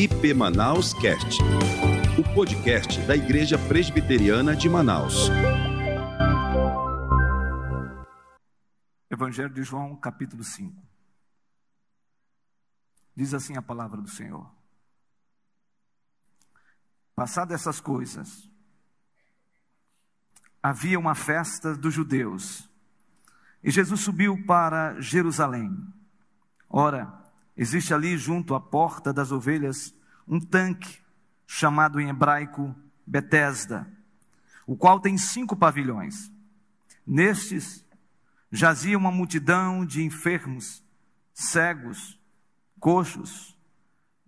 IP Manaus Cast, o podcast da Igreja Presbiteriana de Manaus. Evangelho de João, capítulo 5. Diz assim a palavra do Senhor. Passadas essas coisas, havia uma festa dos judeus, e Jesus subiu para Jerusalém. Ora, existe ali junto à porta das ovelhas um tanque, chamado em hebraico Betesda, o qual tem cinco pavilhões. Nestes jazia uma multidão de enfermos, cegos, coxos,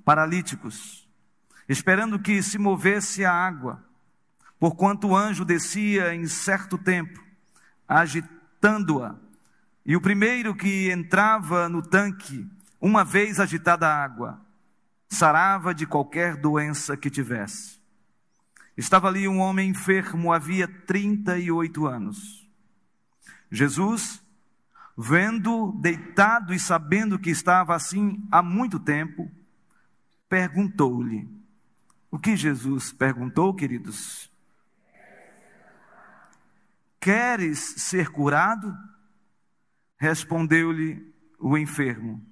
paralíticos, esperando que se movesse a água, porquanto o anjo descia em certo tempo, agitando-a, e o primeiro que entrava no tanque, uma vez agitada a água, sarava de qualquer doença que tivesse. Estava ali um homem enfermo havia 38 anos. Jesus, vendo deitado e sabendo que estava assim há muito tempo, perguntou-lhe: O que Jesus perguntou, queridos? Queres ser curado? Respondeu-lhe o enfermo: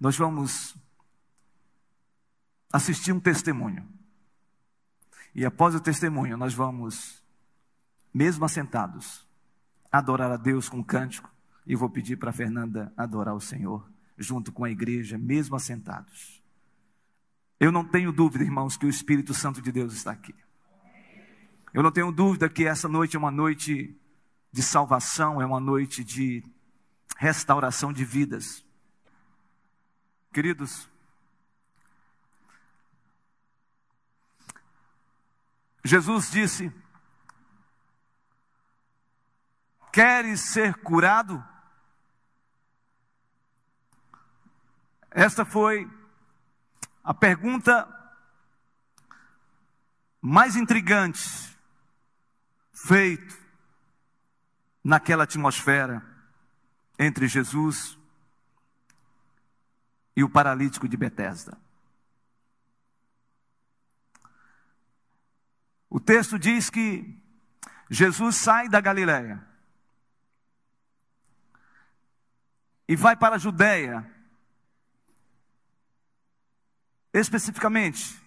Nós vamos assistir um testemunho. E após o testemunho, nós vamos, mesmo assentados, adorar a Deus com um cântico. E vou pedir para Fernanda adorar o Senhor, junto com a igreja, mesmo assentados. Eu não tenho dúvida, irmãos, que o Espírito Santo de Deus está aqui. Eu não tenho dúvida que essa noite é uma noite de salvação, é uma noite de restauração de vidas. Queridos, Jesus disse: Queres ser curado? Esta foi a pergunta mais intrigante feito naquela atmosfera entre Jesus e o paralítico de Betesda. O texto diz que Jesus sai da Galiléia e vai para a Judéia, especificamente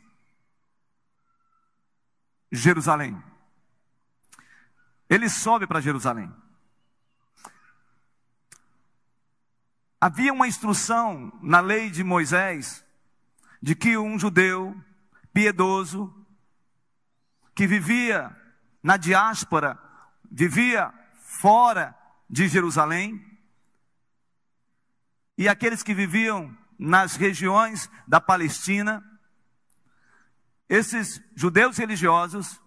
Jerusalém. Ele sobe para Jerusalém. Havia uma instrução na lei de Moisés de que um judeu piedoso que vivia na diáspora, vivia fora de Jerusalém, e aqueles que viviam nas regiões da Palestina, esses judeus religiosos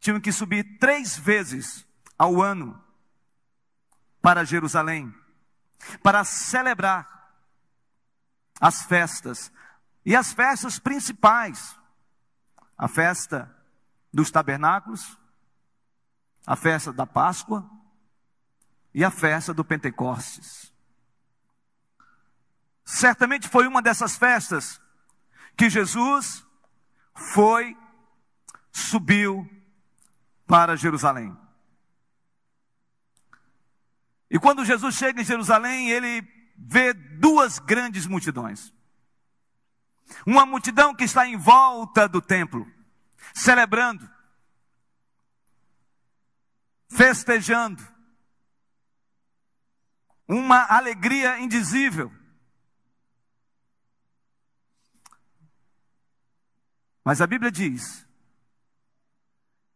tinham que subir três vezes ao ano para Jerusalém, para celebrar as festas, e as festas principais, a festa dos tabernáculos, a festa da Páscoa e a festa do Pentecostes. Certamente foi uma dessas festas que Jesus foi, subiu para Jerusalém. E quando Jesus chega em Jerusalém, ele vê duas grandes multidões. Uma multidão que está em volta do templo, celebrando, festejando, uma alegria indizível. Mas a Bíblia diz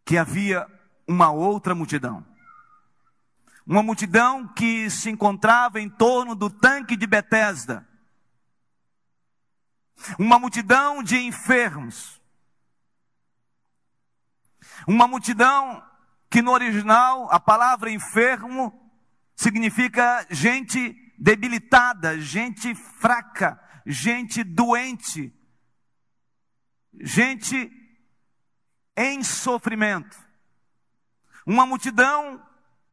que havia uma outra multidão. Uma multidão que se encontrava em torno do tanque de Betesda. uma multidão de enfermos, uma multidão que no original a palavra enfermo significa gente debilitada, gente fraca, gente doente, gente em sofrimento. Uma multidão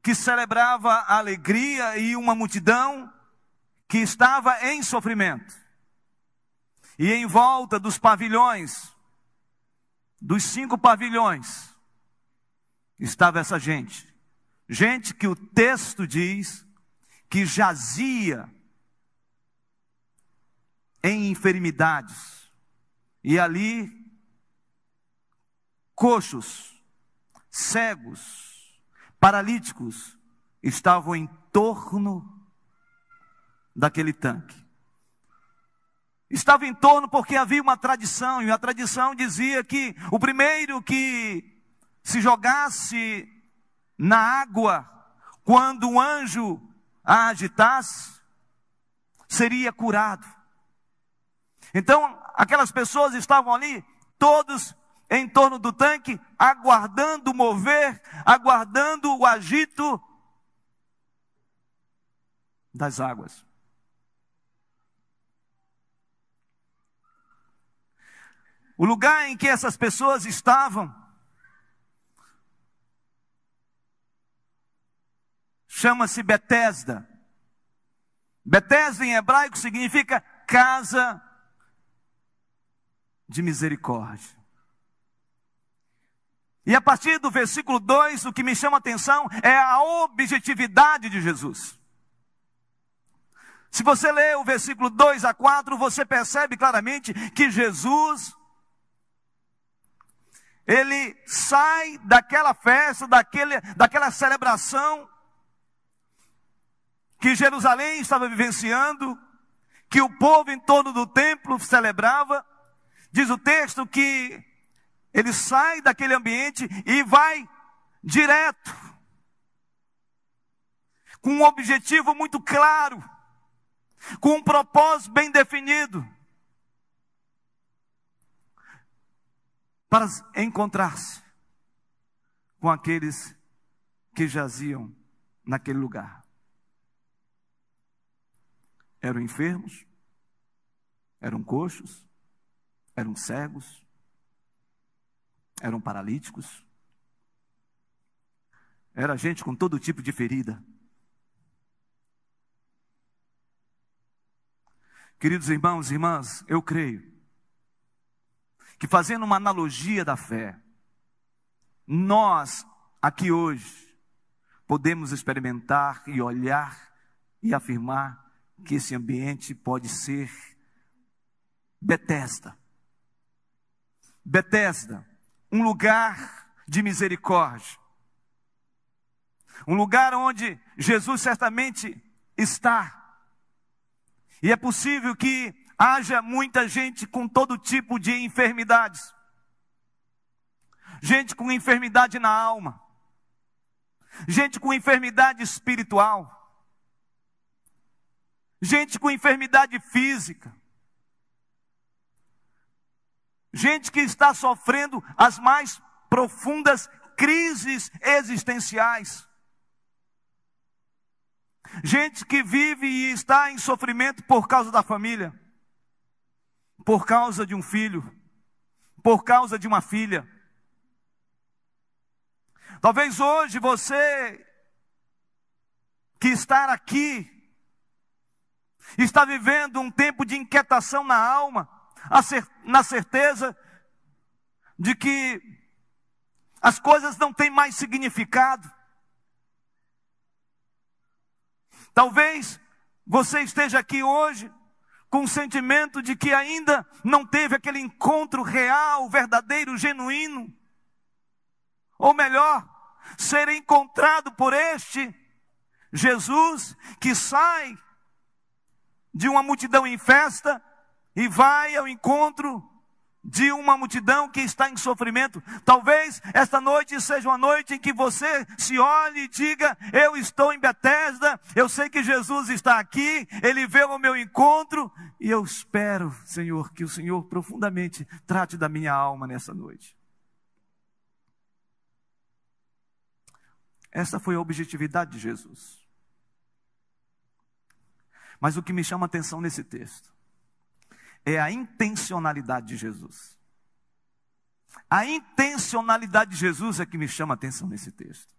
que celebrava a alegria e uma multidão que estava em sofrimento. E em volta dos pavilhões, dos cinco pavilhões, estava essa gente. Gente que o texto diz que jazia em enfermidades. E ali, coxos, cegos, paralíticos estavam em torno daquele tanque. Estava em torno porque havia uma tradição, e a tradição dizia que o primeiro que se jogasse na água quando o anjo a agitasse, seria curado. Então, aquelas pessoas estavam ali, todos em torno do tanque, aguardando mover, aguardando o agito das águas. O lugar em que essas pessoas estavam chama-se Betesda. Betesda em hebraico significa casa de misericórdia. E a partir do versículo 2, o que me chama a atenção é a objetividade de Jesus. Se você ler o versículo 2 a 4, você percebe claramente que Jesus ele sai daquela festa, daquele, daquela celebração que Jerusalém estava vivenciando, que o povo em torno do templo celebrava. Diz o texto que ele sai daquele ambiente e vai direto, com um objetivo muito claro, com um propósito bem definido. para encontrar-se com aqueles que jaziam naquele lugar. Eram enfermos, eram coxos, eram cegos, eram paralíticos, era gente com todo tipo de ferida. Queridos irmãos e irmãs, eu creio que fazendo uma analogia da fé, nós aqui hoje podemos experimentar e olhar e afirmar que esse ambiente pode ser Betesda. Betesda, um lugar de misericórdia. Um lugar onde Jesus certamente está. E é possível que haja muita gente com todo tipo de enfermidades. Gente com enfermidade na alma. Gente com enfermidade espiritual. Gente com enfermidade física. Gente que está sofrendo as mais profundas crises existenciais. Gente que vive e está em sofrimento por causa da família por causa de um filho, por causa de uma filha. Talvez hoje você que está aqui está vivendo um tempo de inquietação na alma, na certeza de que as coisas não têm mais significado. Talvez você esteja aqui hoje com o sentimento de que ainda não teve aquele encontro real, verdadeiro, genuíno. Ou melhor, ser encontrado por este Jesus que sai de uma multidão em festa e vai ao encontro de uma multidão que está em sofrimento. Talvez esta noite seja uma noite em que você se olhe e diga: Eu estou em Betesda, eu sei que Jesus está aqui, ele veio ao meu encontro, e eu espero, Senhor, que o Senhor profundamente trate da minha alma nessa noite. Essa foi a objetividade de Jesus. Mas o que me chama a atenção nesse texto é a intencionalidade de Jesus. A intencionalidade de Jesus é que me chama a atenção nesse texto.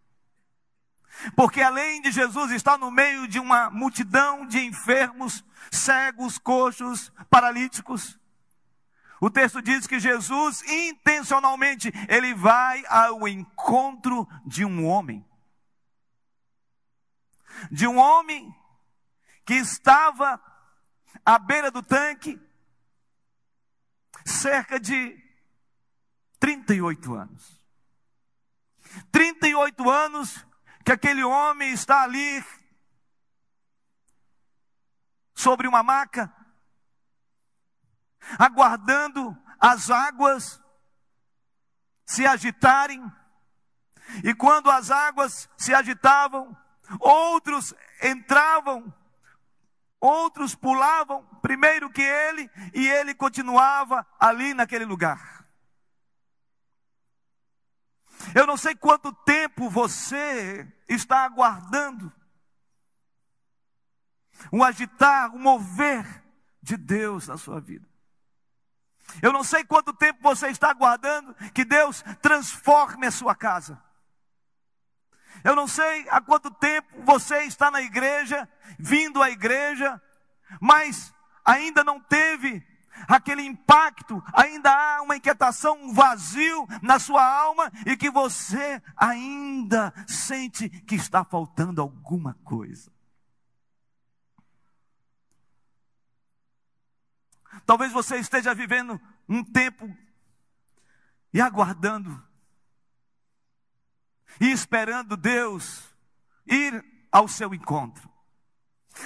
Porque além de Jesus estar no meio de uma multidão de enfermos, cegos, coxos, paralíticos, o texto diz que Jesus intencionalmente ele vai ao encontro de um homem. De um homem que estava à beira do tanque, cerca de 38 anos. 38 anos que aquele homem está ali sobre uma maca, aguardando as águas se agitarem. E quando as águas se agitavam, outros entravam Outros pulavam primeiro que ele e ele continuava ali naquele lugar. Eu não sei quanto tempo você está aguardando o agitar, o mover de Deus na sua vida. Eu não sei quanto tempo você está aguardando que Deus transforme a sua casa. Eu não sei há quanto tempo você está na igreja, vindo à igreja, mas ainda não teve aquele impacto, ainda há uma inquietação, um vazio na sua alma e que você ainda sente que está faltando alguma coisa. Talvez você esteja vivendo um tempo e aguardando e esperando Deus ir ao seu encontro.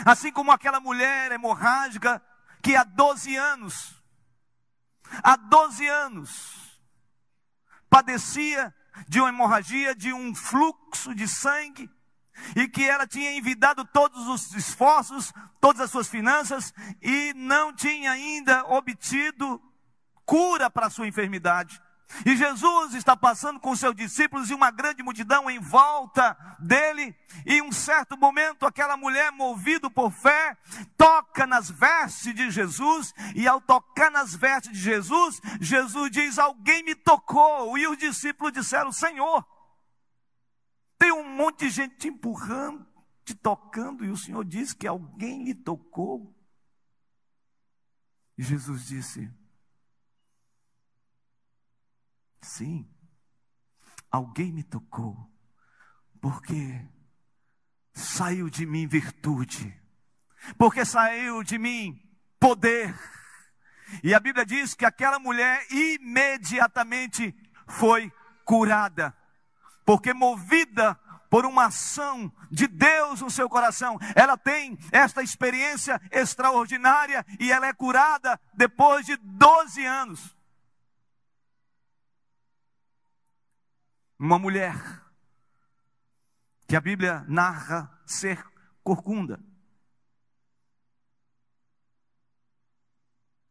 Assim como aquela mulher hemorrágica que há 12 anos, há 12 anos, padecia de uma hemorragia, de um fluxo de sangue, e que ela tinha envidado todos os esforços, todas as suas finanças, e não tinha ainda obtido cura para a sua enfermidade. E Jesus está passando com seus discípulos e uma grande multidão em volta dele. E um certo momento, aquela mulher, movida por fé, toca nas vestes de Jesus. E ao tocar nas vestes de Jesus, Jesus diz: Alguém me tocou. E os discípulos disseram: Senhor, tem um monte de gente te empurrando, te tocando. E o Senhor diz que alguém lhe tocou. E Jesus disse: Sim, alguém me tocou, porque saiu de mim virtude, porque saiu de mim poder. E a Bíblia diz que aquela mulher imediatamente foi curada, porque movida por uma ação de Deus no seu coração, ela tem esta experiência extraordinária e ela é curada depois de 12 anos. Uma mulher que a Bíblia narra ser corcunda.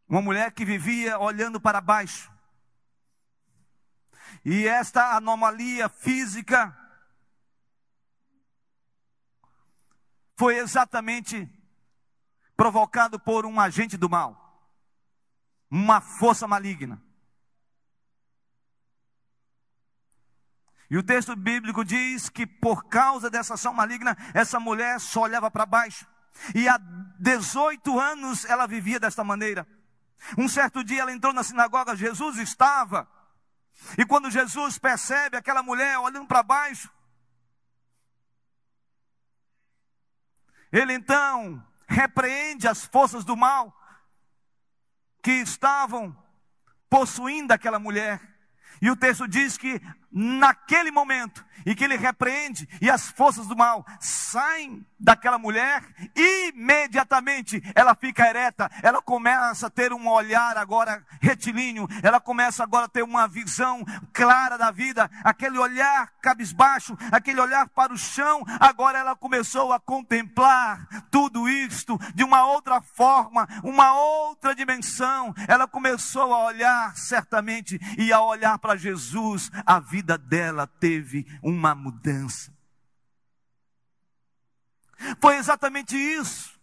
Uma mulher que vivia olhando para baixo. E esta anomalia física foi exatamente provocado por um agente do mal, uma força maligna. E o texto bíblico diz que por causa dessa ação maligna, essa mulher só olhava para baixo. E há 18 anos ela vivia desta maneira. Um certo dia ela entrou na sinagoga, Jesus estava. E quando Jesus percebe aquela mulher olhando para baixo, ele então repreende as forças do mal que estavam possuindo aquela mulher. E o texto diz que naquele momento em que ele repreende e as forças do mal saem daquela mulher, imediatamente ela fica ereta, ela começa a ter um olhar agora retilíneo, ela começa agora a ter uma visão clara da vida, aquele olhar cabisbaixo, aquele olhar para o chão, agora ela começou a contemplar tudo isto de uma outra forma, uma outra dimensão, ela começou a olhar certamente e a olhar para Jesus, a vida dela teve uma mudança. Foi exatamente isso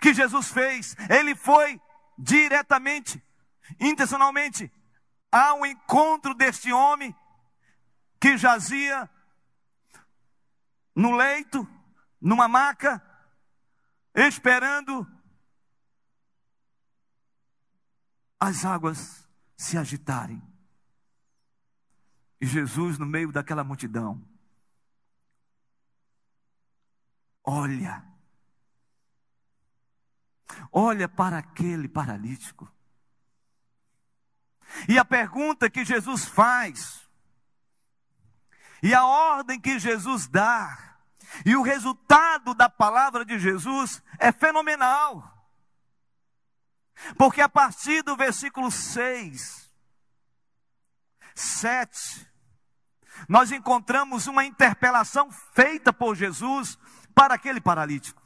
que Jesus fez. Ele foi diretamente, intencionalmente, ao encontro deste homem que jazia no leito, numa maca, esperando as águas se agitarem. Jesus, no meio daquela multidão, olha, olha para aquele paralítico. E a pergunta que Jesus faz, e a ordem que Jesus dá, e o resultado da palavra de Jesus é fenomenal. Porque a partir do versículo 6, 7, nós encontramos uma interpelação feita por Jesus para aquele paralítico.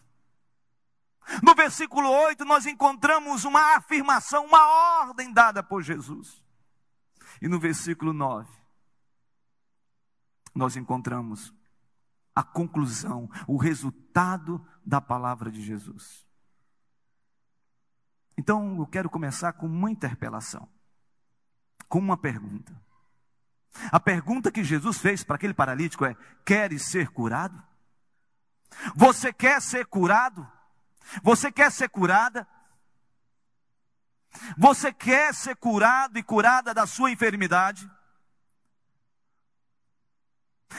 No versículo 8, nós encontramos uma afirmação, uma ordem dada por Jesus. E no versículo 9, nós encontramos a conclusão, o resultado da palavra de Jesus. Então, eu quero começar com uma interpelação, com uma pergunta. A pergunta que Jesus fez para aquele paralítico é: Queres ser curado? Você quer ser curado? Você quer ser curada? Você quer ser curado e curada da sua enfermidade?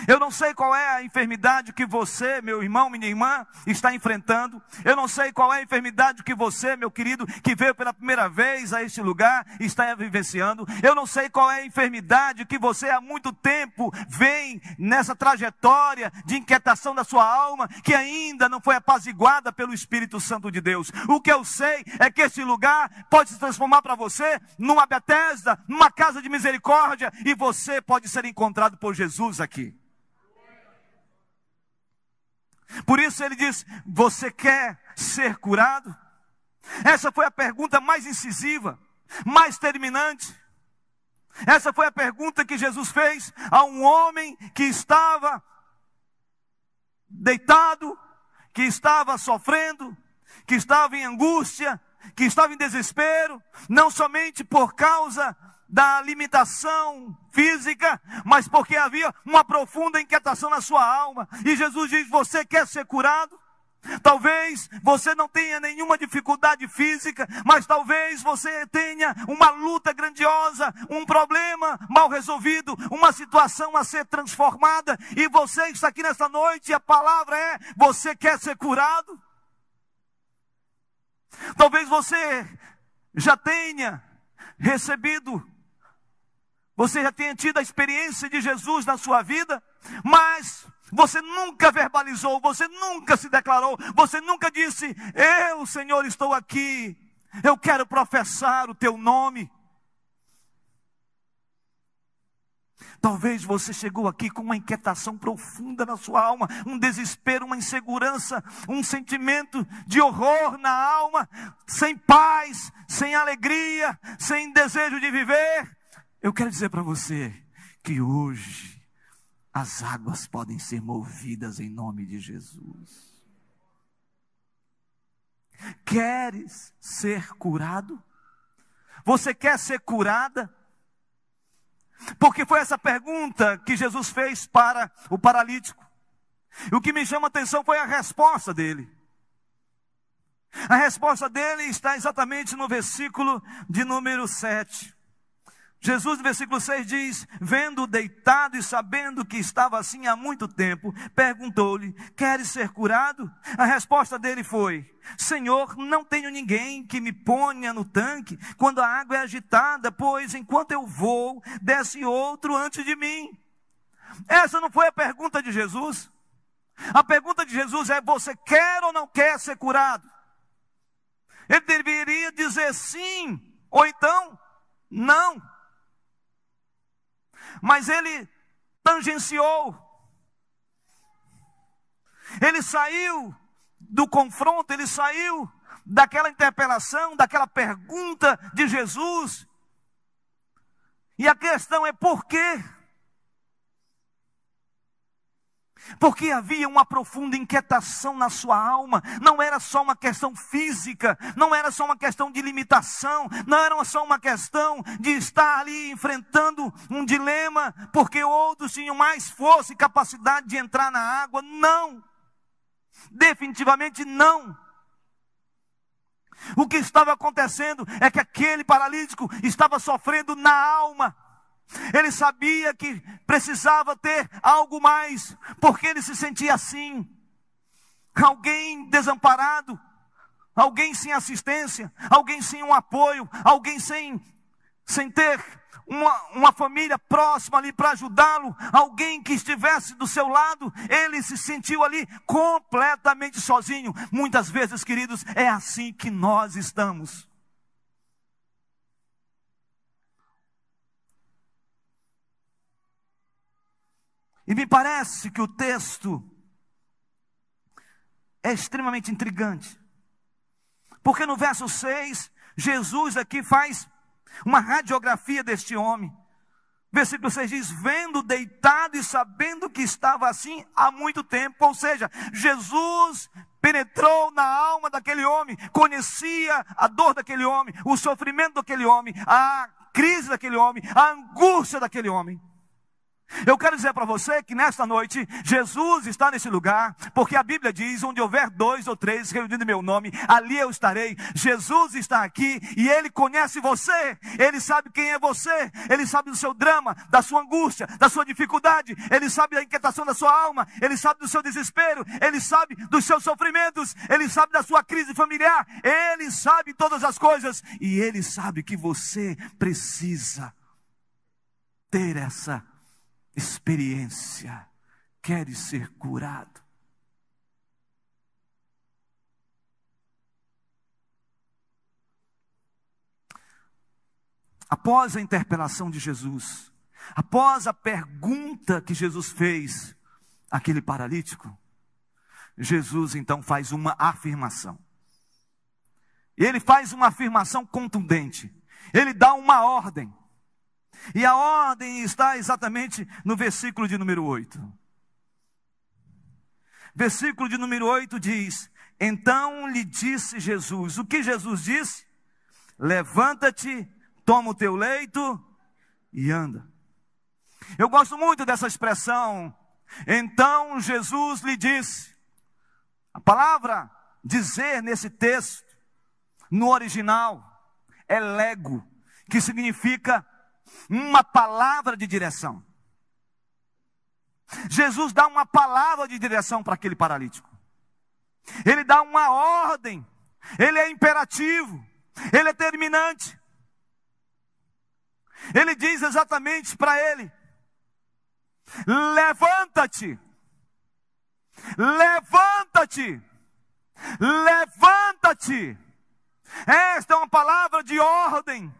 Eu não sei qual é a enfermidade que você, meu irmão, minha irmã, está enfrentando. Eu não sei qual é a enfermidade que você, meu querido, que veio pela primeira vez a este lugar, está vivenciando. Eu não sei qual é a enfermidade que você há muito tempo vem nessa trajetória de inquietação da sua alma, que ainda não foi apaziguada pelo Espírito Santo de Deus. O que eu sei é que este lugar pode se transformar para você numa Bethesda, numa casa de misericórdia, e você pode ser encontrado por Jesus aqui. Por isso ele diz: Você quer ser curado? Essa foi a pergunta mais incisiva, mais terminante. Essa foi a pergunta que Jesus fez a um homem que estava deitado, que estava sofrendo, que estava em angústia, que estava em desespero, não somente por causa da limitação física, mas porque havia uma profunda inquietação na sua alma. E Jesus diz: Você quer ser curado? Talvez você não tenha nenhuma dificuldade física, mas talvez você tenha uma luta grandiosa, um problema mal resolvido, uma situação a ser transformada, e você está aqui nesta noite e a palavra é: você quer ser curado? Talvez você já tenha recebido você já tenha tido a experiência de Jesus na sua vida, mas você nunca verbalizou, você nunca se declarou, você nunca disse: Eu, Senhor, estou aqui, eu quero professar o teu nome. Talvez você chegou aqui com uma inquietação profunda na sua alma, um desespero, uma insegurança, um sentimento de horror na alma, sem paz, sem alegria, sem desejo de viver. Eu quero dizer para você que hoje as águas podem ser movidas em nome de Jesus. Queres ser curado? Você quer ser curada? Porque foi essa pergunta que Jesus fez para o paralítico. E o que me chama a atenção foi a resposta dele. A resposta dele está exatamente no versículo de número 7. Jesus, no versículo 6 diz: Vendo deitado e sabendo que estava assim há muito tempo, perguntou-lhe: Queres ser curado? A resposta dele foi: Senhor, não tenho ninguém que me ponha no tanque quando a água é agitada, pois enquanto eu vou, desce outro antes de mim. Essa não foi a pergunta de Jesus. A pergunta de Jesus é: Você quer ou não quer ser curado? Ele deveria dizer sim, ou então não mas ele tangenciou. Ele saiu do confronto, ele saiu daquela interpelação, daquela pergunta de Jesus. E a questão é por quê? Porque havia uma profunda inquietação na sua alma, não era só uma questão física, não era só uma questão de limitação, não era só uma questão de estar ali enfrentando um dilema, porque outros tinham mais força e capacidade de entrar na água, não, definitivamente não. O que estava acontecendo é que aquele paralítico estava sofrendo na alma, ele sabia que precisava ter algo mais, porque ele se sentia assim. Alguém desamparado, alguém sem assistência, alguém sem um apoio, alguém sem, sem ter uma, uma família próxima ali para ajudá-lo, alguém que estivesse do seu lado, ele se sentiu ali completamente sozinho. Muitas vezes, queridos, é assim que nós estamos. E me parece que o texto é extremamente intrigante. Porque no verso 6, Jesus aqui faz uma radiografia deste homem. Versículo 6 diz: Vendo deitado e sabendo que estava assim há muito tempo. Ou seja, Jesus penetrou na alma daquele homem, conhecia a dor daquele homem, o sofrimento daquele homem, a crise daquele homem, a angústia daquele homem. Eu quero dizer para você que nesta noite Jesus está nesse lugar, porque a Bíblia diz: onde houver dois ou três reunidos em meu nome, ali eu estarei. Jesus está aqui e ele conhece você, ele sabe quem é você, ele sabe do seu drama, da sua angústia, da sua dificuldade, ele sabe da inquietação da sua alma, ele sabe do seu desespero, ele sabe dos seus sofrimentos, ele sabe da sua crise familiar, ele sabe todas as coisas. E ele sabe que você precisa ter essa experiência, queres ser curado. Após a interpelação de Jesus, após a pergunta que Jesus fez àquele paralítico, Jesus então faz uma afirmação. Ele faz uma afirmação contundente. Ele dá uma ordem. E a ordem está exatamente no versículo de número 8. Versículo de número 8 diz: Então lhe disse Jesus: O que Jesus disse? Levanta-te, toma o teu leito e anda. Eu gosto muito dessa expressão. Então Jesus lhe disse. A palavra dizer nesse texto, no original, é lego, que significa uma palavra de direção. Jesus dá uma palavra de direção para aquele paralítico. Ele dá uma ordem. Ele é imperativo. Ele é terminante. Ele diz exatamente para ele: Levanta-te. Levanta-te. Levanta-te. Esta é uma palavra de ordem.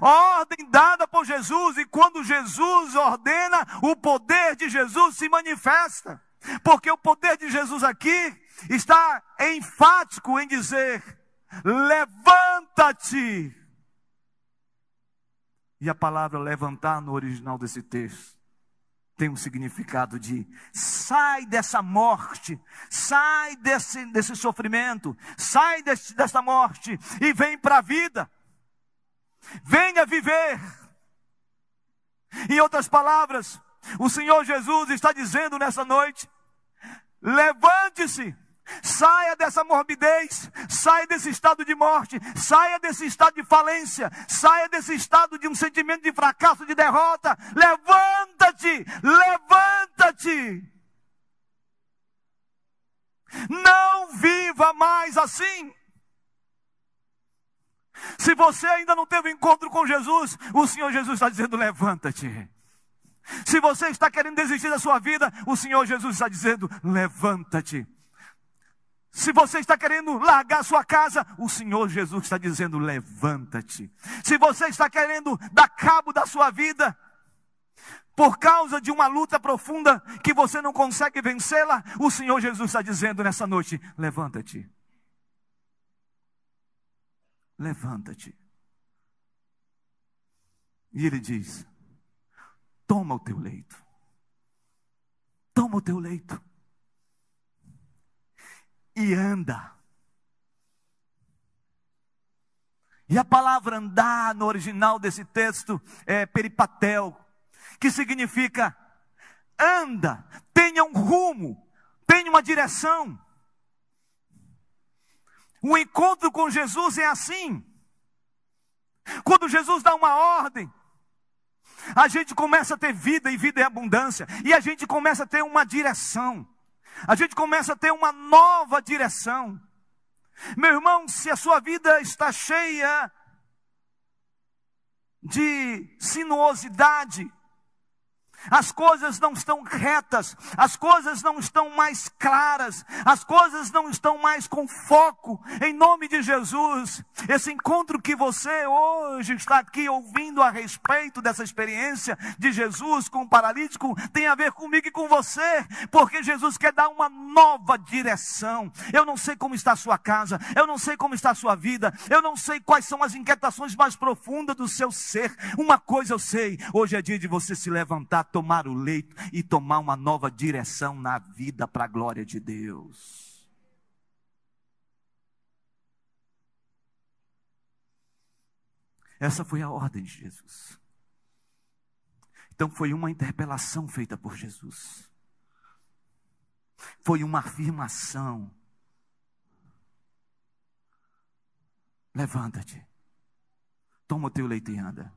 Ordem dada por Jesus, e quando Jesus ordena, o poder de Jesus se manifesta. Porque o poder de Jesus aqui está enfático em dizer: levanta-te. E a palavra levantar no original desse texto tem um significado de sai dessa morte, sai desse, desse sofrimento, sai desse, dessa morte e vem para a vida. Venha viver. Em outras palavras, o Senhor Jesus está dizendo nessa noite: levante-se, Saia dessa morbidez, saia desse estado de morte, saia desse estado de falência, saia desse estado de um sentimento de fracasso, de derrota. Levanta-te, levanta-te. Não viva mais assim. Se você ainda não teve encontro com Jesus, o Senhor Jesus está dizendo: levanta-te. Se você está querendo desistir da sua vida, o Senhor Jesus está dizendo: levanta-te. Se você está querendo largar sua casa, o Senhor Jesus está dizendo: levanta-te. Se você está querendo dar cabo da sua vida, por causa de uma luta profunda que você não consegue vencê-la, o Senhor Jesus está dizendo nessa noite: levanta-te. Levanta-te. E ele diz: toma o teu leito. Toma o teu leito e anda. E a palavra andar no original desse texto é peripatel, que significa anda, tenha um rumo, tenha uma direção. O encontro com Jesus é assim. Quando Jesus dá uma ordem, a gente começa a ter vida e vida é abundância, e a gente começa a ter uma direção a gente começa a ter uma nova direção. Meu irmão, se a sua vida está cheia de sinuosidade, as coisas não estão retas, as coisas não estão mais claras, as coisas não estão mais com foco, em nome de Jesus. Esse encontro que você hoje está aqui ouvindo a respeito dessa experiência de Jesus com o paralítico tem a ver comigo e com você, porque Jesus quer dar uma nova direção. Eu não sei como está a sua casa, eu não sei como está a sua vida, eu não sei quais são as inquietações mais profundas do seu ser. Uma coisa eu sei: hoje é dia de você se levantar tomar o leito e tomar uma nova direção na vida para a glória de Deus. Essa foi a ordem de Jesus. Então foi uma interpelação feita por Jesus. Foi uma afirmação. Levanta-te. Toma o teu leito e anda.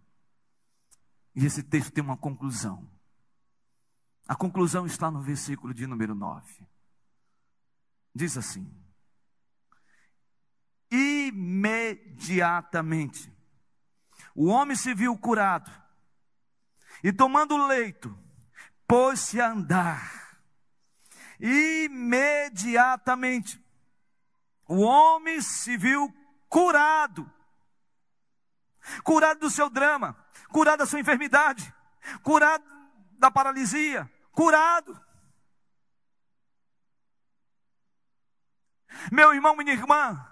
E esse texto tem uma conclusão. A conclusão está no versículo de número 9. Diz assim: Imediatamente, o homem se viu curado, e tomando o leito, pôs-se a andar. Imediatamente, o homem se viu curado, curado do seu drama, curado da sua enfermidade, curado da paralisia, curado. Meu irmão, minha irmã,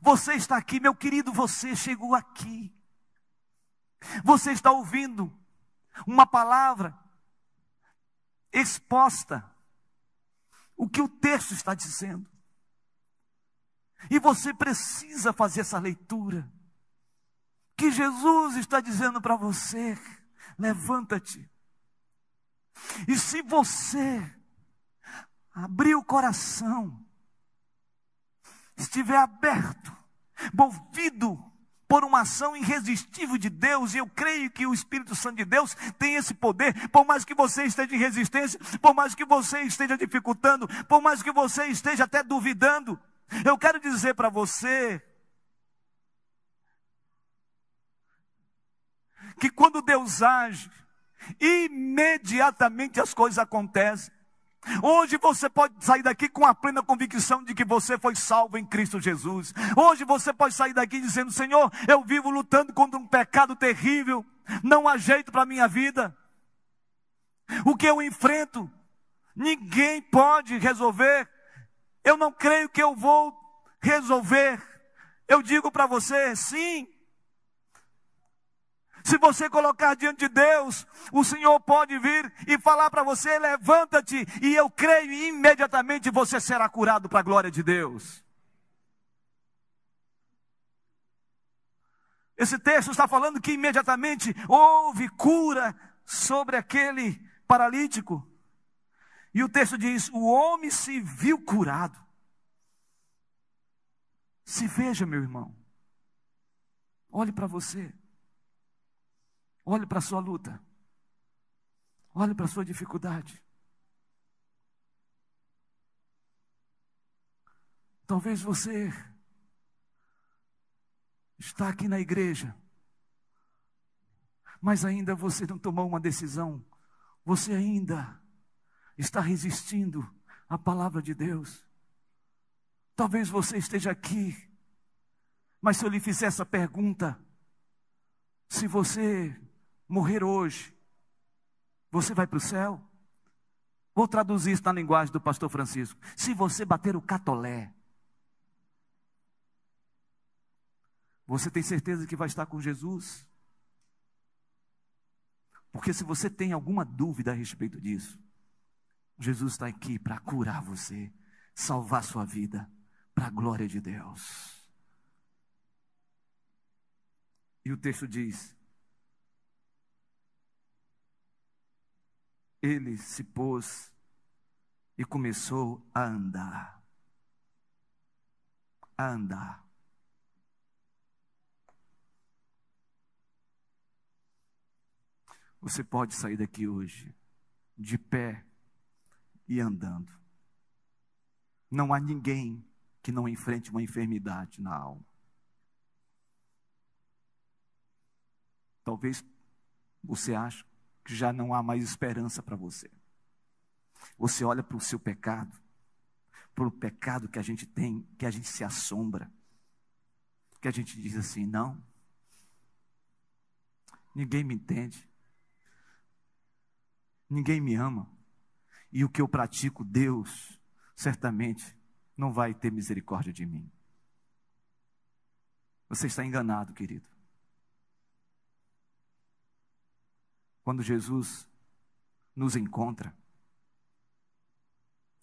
você está aqui, meu querido, você chegou aqui. Você está ouvindo uma palavra exposta, o que o texto está dizendo. E você precisa fazer essa leitura. Que Jesus está dizendo para você: levanta-te, e se você abrir o coração, estiver aberto, movido por uma ação irresistível de Deus, e eu creio que o Espírito Santo de Deus tem esse poder, por mais que você esteja em resistência, por mais que você esteja dificultando, por mais que você esteja até duvidando, eu quero dizer para você que quando Deus age, imediatamente as coisas acontecem. Hoje você pode sair daqui com a plena convicção de que você foi salvo em Cristo Jesus. Hoje você pode sair daqui dizendo: Senhor, eu vivo lutando contra um pecado terrível, não há jeito para a minha vida. O que eu enfrento, ninguém pode resolver. Eu não creio que eu vou resolver. Eu digo para você: sim, se você colocar diante de Deus, o Senhor pode vir e falar para você: levanta-te, e eu creio, e imediatamente você será curado para a glória de Deus. Esse texto está falando que imediatamente houve cura sobre aquele paralítico. E o texto diz: o homem se viu curado. Se veja, meu irmão. Olhe para você. Olhe para a sua luta. Olhe para a sua dificuldade. Talvez você está aqui na igreja, mas ainda você não tomou uma decisão. Você ainda está resistindo à palavra de Deus. Talvez você esteja aqui, mas se eu lhe fizer essa pergunta, se você morrer hoje, você vai para o céu? Vou traduzir isso na linguagem do pastor Francisco. Se você bater o catolé, você tem certeza que vai estar com Jesus? Porque se você tem alguma dúvida a respeito disso, Jesus está aqui para curar você, salvar sua vida, para a glória de Deus. E o texto diz: ele se pôs e começou a andar. A andar. Você pode sair daqui hoje de pé e andando. Não há ninguém que não enfrente uma enfermidade na alma. Talvez você ache que já não há mais esperança para você. Você olha para o seu pecado, para o pecado que a gente tem, que a gente se assombra, que a gente diz assim: não, ninguém me entende, ninguém me ama, e o que eu pratico, Deus certamente não vai ter misericórdia de mim. Você está enganado, querido. Quando Jesus nos encontra,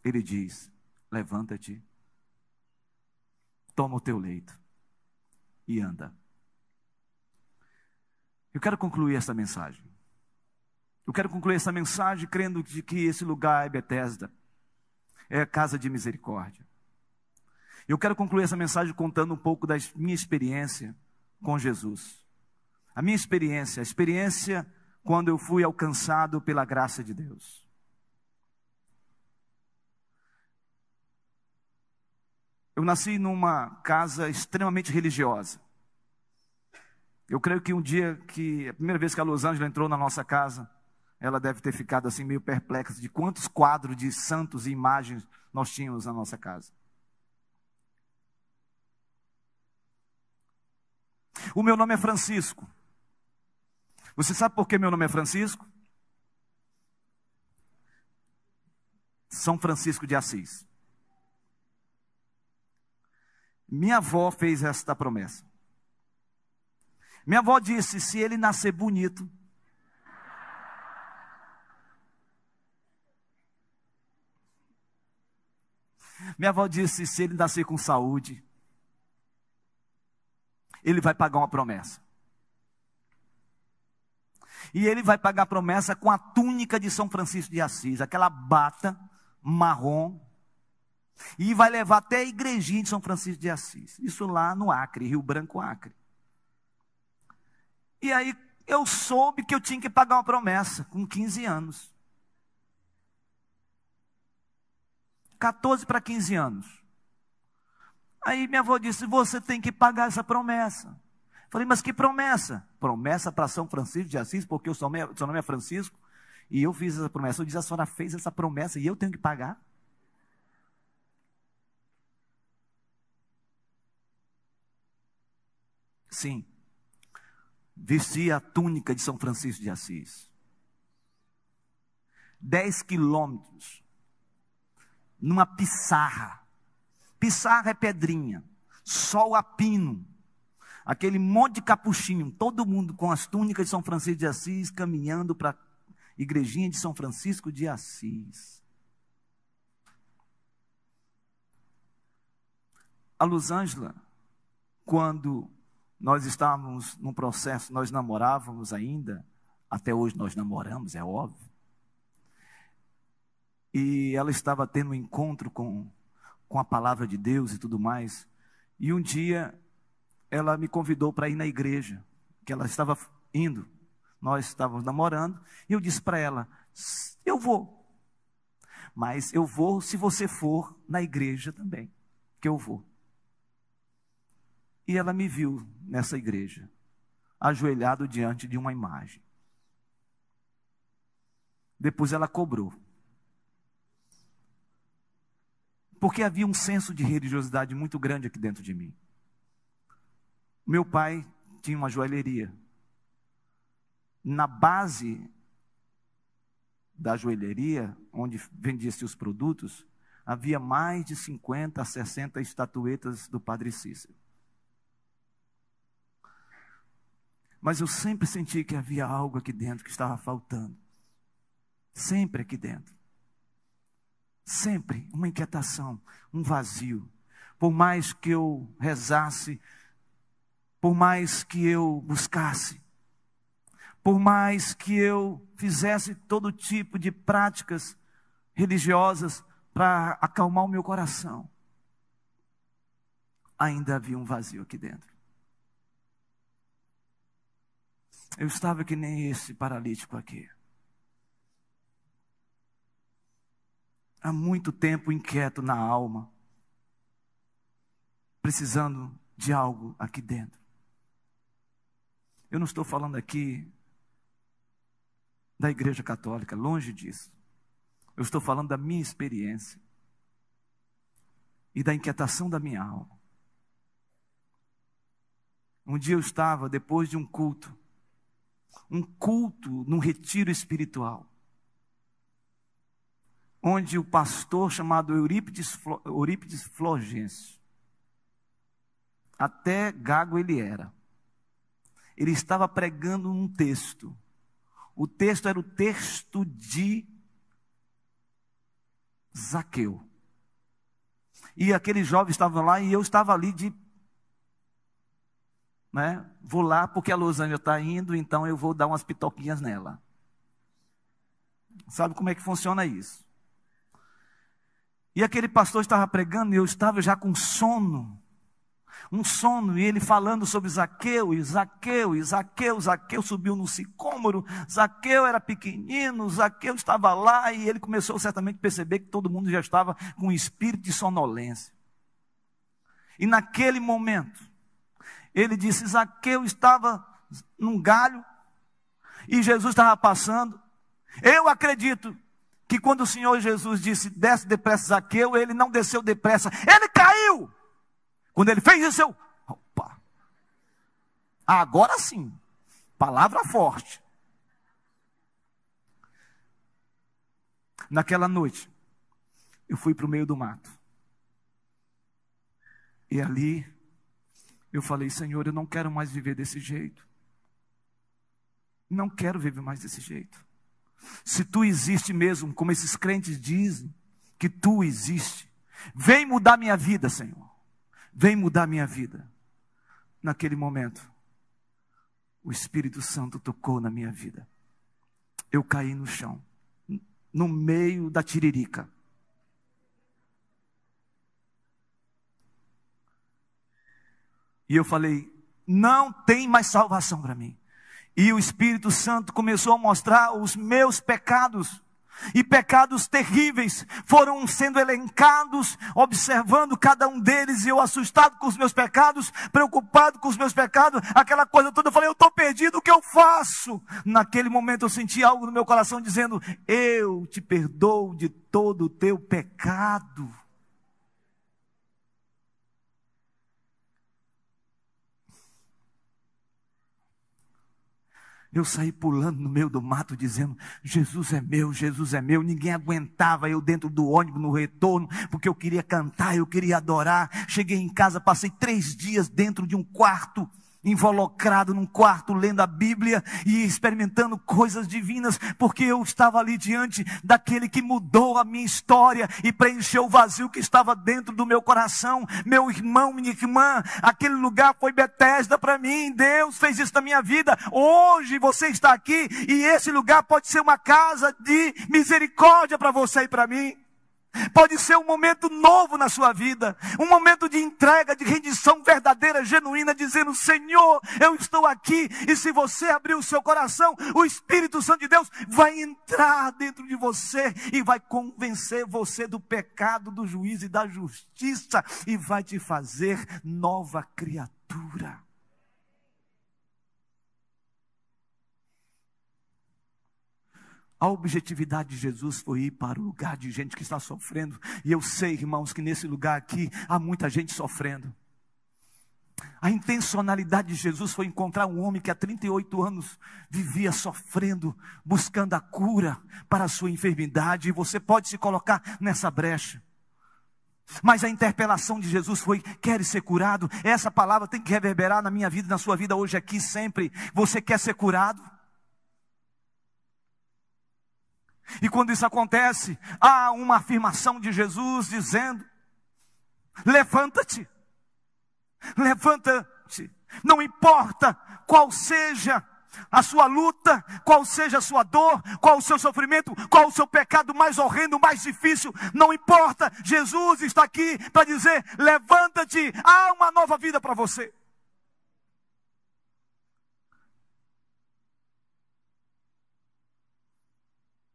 Ele diz: Levanta-te, toma o teu leito e anda. Eu quero concluir essa mensagem. Eu quero concluir essa mensagem crendo de que esse lugar é Betesda, é a casa de misericórdia. Eu quero concluir essa mensagem contando um pouco da minha experiência com Jesus. A minha experiência, a experiência quando eu fui alcançado pela graça de Deus. Eu nasci numa casa extremamente religiosa. Eu creio que um dia que a primeira vez que a Los Angeles entrou na nossa casa, ela deve ter ficado assim meio perplexa de quantos quadros de santos e imagens nós tínhamos na nossa casa. O meu nome é Francisco. Você sabe por que meu nome é Francisco? São Francisco de Assis. Minha avó fez esta promessa. Minha avó disse: se ele nascer bonito, Minha avó disse: se ele nascer com saúde, ele vai pagar uma promessa. E ele vai pagar a promessa com a túnica de São Francisco de Assis, aquela bata marrom, e vai levar até a igrejinha de São Francisco de Assis. Isso lá no Acre, Rio Branco, Acre. E aí eu soube que eu tinha que pagar uma promessa com 15 anos. 14 para 15 anos. Aí minha avó disse: Você tem que pagar essa promessa. Falei, mas que promessa? Promessa para São Francisco de Assis, porque o seu nome, é, seu nome é Francisco. E eu fiz essa promessa. Eu disse, a senhora fez essa promessa e eu tenho que pagar? Sim. Vesti a túnica de São Francisco de Assis. Dez quilômetros. Numa pissarra. Pissarra é pedrinha. Sol a pino aquele monte de capuchinho, todo mundo com as túnicas de São Francisco de Assis, caminhando para a igrejinha de São Francisco de Assis. A Ângela, quando nós estávamos num processo, nós namorávamos ainda, até hoje nós namoramos, é óbvio. E ela estava tendo um encontro com, com a palavra de Deus e tudo mais. E um dia ela me convidou para ir na igreja, que ela estava indo. Nós estávamos namorando, e eu disse para ela: Eu vou. Mas eu vou se você for na igreja também, que eu vou. E ela me viu nessa igreja, ajoelhado diante de uma imagem. Depois ela cobrou. Porque havia um senso de religiosidade muito grande aqui dentro de mim. Meu pai tinha uma joalheria. Na base da joalheria, onde vendia-se os produtos, havia mais de 50 a 60 estatuetas do Padre Cícero. Mas eu sempre senti que havia algo aqui dentro que estava faltando. Sempre aqui dentro. Sempre uma inquietação, um vazio. Por mais que eu rezasse, por mais que eu buscasse, por mais que eu fizesse todo tipo de práticas religiosas para acalmar o meu coração, ainda havia um vazio aqui dentro. Eu estava que nem esse paralítico aqui. há muito tempo inquieto na alma, precisando de algo aqui dentro. Eu não estou falando aqui da Igreja Católica, longe disso. Eu estou falando da minha experiência e da inquietação da minha alma. Um dia eu estava, depois de um culto, um culto num retiro espiritual onde o pastor chamado Eurípides, Eurípides até gago ele era, ele estava pregando um texto. O texto era o texto de Zaqueu. E aquele jovem estava lá e eu estava ali de. Né, vou lá porque a Losânia está indo, então eu vou dar umas pitoquinhas nela. Sabe como é que funciona isso? E aquele pastor estava pregando e eu estava já com sono. Um sono, e ele falando sobre Zaqueu, e Zaqueu, e Zaqueu, Zaqueu subiu no sicômoro, Zaqueu era pequenino, Zaqueu estava lá, e ele começou certamente a perceber que todo mundo já estava com um espírito de sonolência. E naquele momento, ele disse: Zaqueu estava num galho, e Jesus estava passando. Eu acredito que quando o Senhor Jesus disse, desce depressa Zaqueu, ele não desceu depressa, ele caiu. Quando ele fez isso, eu, opa, agora sim, palavra forte. Naquela noite, eu fui para o meio do mato. E ali, eu falei, Senhor, eu não quero mais viver desse jeito. Não quero viver mais desse jeito. Se tu existe mesmo, como esses crentes dizem, que tu existe, vem mudar minha vida, Senhor. Vem mudar minha vida. Naquele momento, o Espírito Santo tocou na minha vida. Eu caí no chão, no meio da tiririca. E eu falei: não tem mais salvação para mim. E o Espírito Santo começou a mostrar os meus pecados. E pecados terríveis foram sendo elencados, observando cada um deles, e eu assustado com os meus pecados, preocupado com os meus pecados, aquela coisa toda, eu falei, eu estou perdido, o que eu faço? Naquele momento eu senti algo no meu coração dizendo, eu te perdoo de todo o teu pecado. Eu saí pulando no meio do mato dizendo: Jesus é meu, Jesus é meu. Ninguém aguentava eu dentro do ônibus no retorno, porque eu queria cantar, eu queria adorar. Cheguei em casa, passei três dias dentro de um quarto involucrado num quarto lendo a Bíblia e experimentando coisas divinas, porque eu estava ali diante daquele que mudou a minha história e preencheu o vazio que estava dentro do meu coração. Meu irmão, minha irmã, aquele lugar foi Betesda para mim. Deus fez isso na minha vida. Hoje você está aqui e esse lugar pode ser uma casa de misericórdia para você e para mim. Pode ser um momento novo na sua vida, um momento de entrega, de rendição verdadeira, genuína, dizendo: Senhor, eu estou aqui. E se você abrir o seu coração, o Espírito Santo de Deus vai entrar dentro de você e vai convencer você do pecado, do juízo e da justiça e vai te fazer nova criatura. A objetividade de Jesus foi ir para o lugar de gente que está sofrendo. E eu sei, irmãos, que nesse lugar aqui há muita gente sofrendo. A intencionalidade de Jesus foi encontrar um homem que há 38 anos vivia sofrendo, buscando a cura para a sua enfermidade. E você pode se colocar nessa brecha. Mas a interpelação de Jesus foi: quer ser curado? Essa palavra tem que reverberar na minha vida, na sua vida hoje aqui sempre. Você quer ser curado? E quando isso acontece, há uma afirmação de Jesus dizendo: levanta-te, levanta-te, não importa qual seja a sua luta, qual seja a sua dor, qual o seu sofrimento, qual o seu pecado mais horrendo, mais difícil, não importa, Jesus está aqui para dizer: levanta-te, há uma nova vida para você.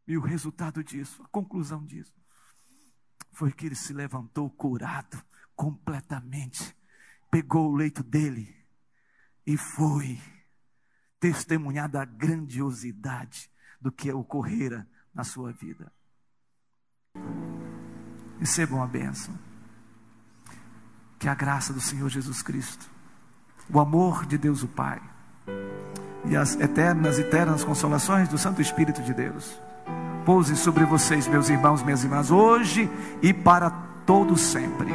E o resultado disso, a conclusão disso, foi que ele se levantou curado completamente, pegou o leito dele e foi testemunhar da grandiosidade do que ocorrera na sua vida. Recebam a bênção. Que a graça do Senhor Jesus Cristo, o amor de Deus o Pai e as eternas e eternas consolações do Santo Espírito de Deus pouse sobre vocês, meus irmãos, minhas irmãs, hoje e para todo sempre.